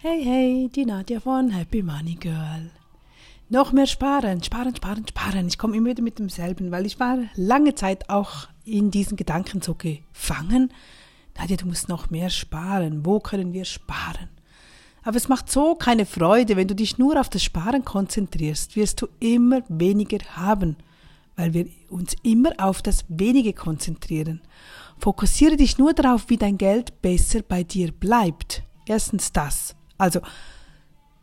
Hey, hey, die Nadja von Happy Money Girl. Noch mehr sparen, sparen, sparen, sparen. Ich komme immer wieder mit demselben, weil ich war lange Zeit auch in diesen Gedanken so gefangen. Nadja, du musst noch mehr sparen. Wo können wir sparen? Aber es macht so keine Freude, wenn du dich nur auf das Sparen konzentrierst, wirst du immer weniger haben, weil wir uns immer auf das Wenige konzentrieren. Fokussiere dich nur darauf, wie dein Geld besser bei dir bleibt. Erstens das. Also,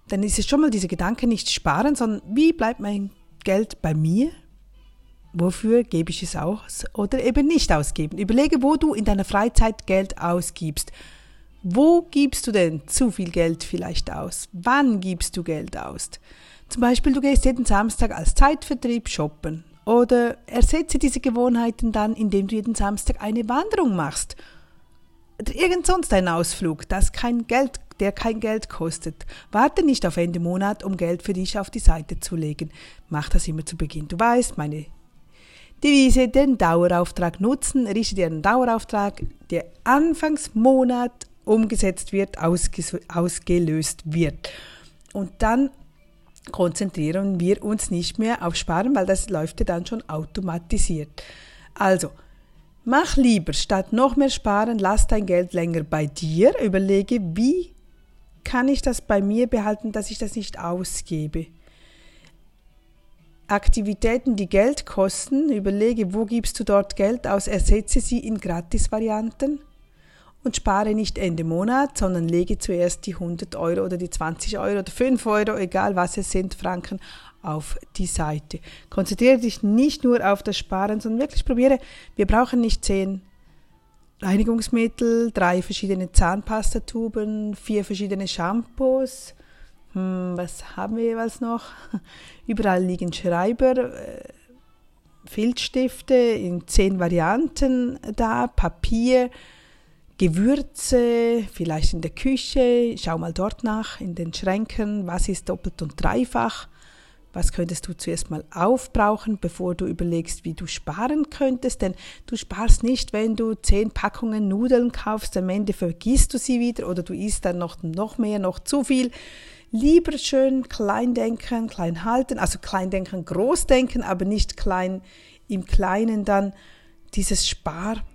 dann ist es schon mal dieser Gedanke nicht sparen, sondern wie bleibt mein Geld bei mir? Wofür gebe ich es aus oder eben nicht ausgeben? Überlege, wo du in deiner Freizeit Geld ausgibst. Wo gibst du denn zu viel Geld vielleicht aus? Wann gibst du Geld aus? Zum Beispiel, du gehst jeden Samstag als Zeitvertrieb shoppen. Oder ersetze diese Gewohnheiten dann, indem du jeden Samstag eine Wanderung machst. Oder irgend sonst ein Ausflug, das kein Geld der kein Geld kostet. Warte nicht auf Ende Monat, um Geld für dich auf die Seite zu legen. Mach das immer zu Beginn. Du weißt, meine Devise, den Dauerauftrag nutzen, richte dir einen Dauerauftrag, der Anfangsmonat umgesetzt wird, ausgelöst wird. Und dann konzentrieren wir uns nicht mehr auf Sparen, weil das läuft ja dann schon automatisiert. Also, mach lieber, statt noch mehr sparen, lass dein Geld länger bei dir, überlege, wie kann ich das bei mir behalten, dass ich das nicht ausgebe? Aktivitäten, die Geld kosten, überlege, wo gibst du dort Geld aus, ersetze sie in Gratis-Varianten und spare nicht Ende Monat, sondern lege zuerst die 100 Euro oder die 20 Euro oder 5 Euro, egal was es sind, Franken, auf die Seite. Konzentriere dich nicht nur auf das Sparen, sondern wirklich probiere, wir brauchen nicht 10 Reinigungsmittel, drei verschiedene Zahnpastatuben, vier verschiedene Shampoos. Hm, was haben wir jeweils noch? Überall liegen Schreiber, äh, Filzstifte in zehn Varianten da, Papier, Gewürze, vielleicht in der Küche. Schau mal dort nach, in den Schränken, was ist doppelt und dreifach. Was könntest du zuerst mal aufbrauchen, bevor du überlegst, wie du sparen könntest? Denn du sparst nicht, wenn du zehn Packungen Nudeln kaufst, am Ende vergisst du sie wieder oder du isst dann noch, noch mehr, noch zu viel. Lieber schön klein denken, klein halten, also klein denken, groß denken, aber nicht klein im Kleinen dann dieses Spardenken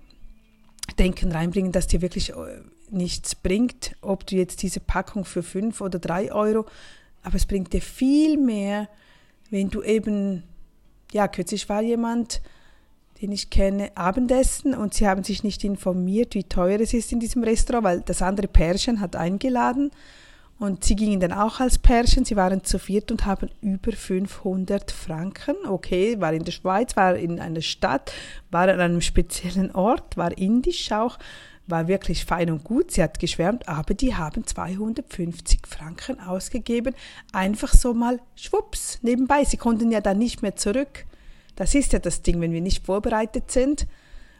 reinbringen, das dir wirklich äh, nichts bringt, ob du jetzt diese Packung für fünf oder drei Euro, aber es bringt dir viel mehr, wenn du eben, ja, kürzlich war jemand, den ich kenne, Abendessen und sie haben sich nicht informiert, wie teuer es ist in diesem Restaurant, weil das andere Pärchen hat eingeladen und sie gingen dann auch als Pärchen, sie waren zu viert und haben über 500 Franken, okay, war in der Schweiz, war in einer Stadt, war an einem speziellen Ort, war indisch auch, war wirklich fein und gut, sie hat geschwärmt, aber die haben 250 Franken ausgegeben, einfach so mal schwupps nebenbei. Sie konnten ja dann nicht mehr zurück. Das ist ja das Ding, wenn wir nicht vorbereitet sind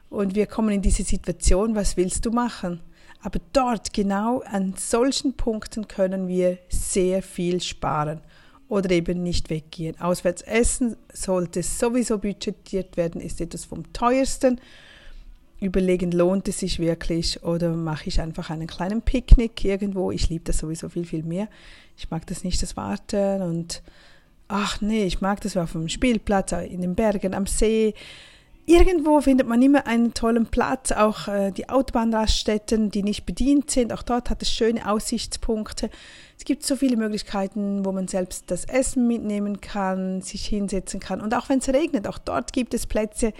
und wir kommen in diese Situation, was willst du machen? Aber dort genau an solchen Punkten können wir sehr viel sparen oder eben nicht weggehen. Auswärts essen sollte sowieso budgetiert werden, ist etwas vom teuersten überlegen, lohnt es sich wirklich oder mache ich einfach einen kleinen Picknick irgendwo. Ich liebe das sowieso viel, viel mehr. Ich mag das nicht, das Warten und ach nee, ich mag das auf dem Spielplatz, in den Bergen, am See. Irgendwo findet man immer einen tollen Platz, auch äh, die Autobahnraststätten, die nicht bedient sind. Auch dort hat es schöne Aussichtspunkte. Es gibt so viele Möglichkeiten, wo man selbst das Essen mitnehmen kann, sich hinsetzen kann. Und auch wenn es regnet, auch dort gibt es Plätze,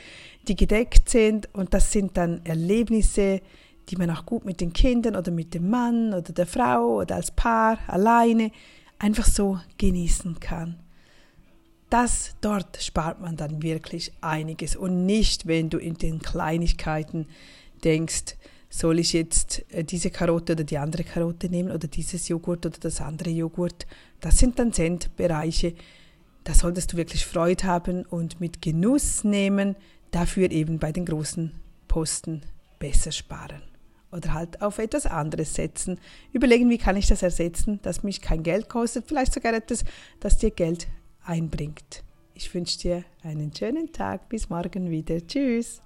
die gedeckt sind. Und das sind dann Erlebnisse, die man auch gut mit den Kindern oder mit dem Mann oder der Frau oder als Paar alleine einfach so genießen kann. Das dort spart man dann wirklich einiges und nicht, wenn du in den Kleinigkeiten denkst, soll ich jetzt äh, diese Karotte oder die andere Karotte nehmen oder dieses Joghurt oder das andere Joghurt. Das sind dann Centbereiche. Da solltest du wirklich Freude haben und mit Genuss nehmen, dafür eben bei den großen Posten besser sparen. Oder halt auf etwas anderes setzen. Überlegen, wie kann ich das ersetzen, dass mich kein Geld kostet, vielleicht sogar etwas, das dir Geld einbringt. Ich wünsche dir einen schönen Tag. Bis morgen wieder. Tschüss.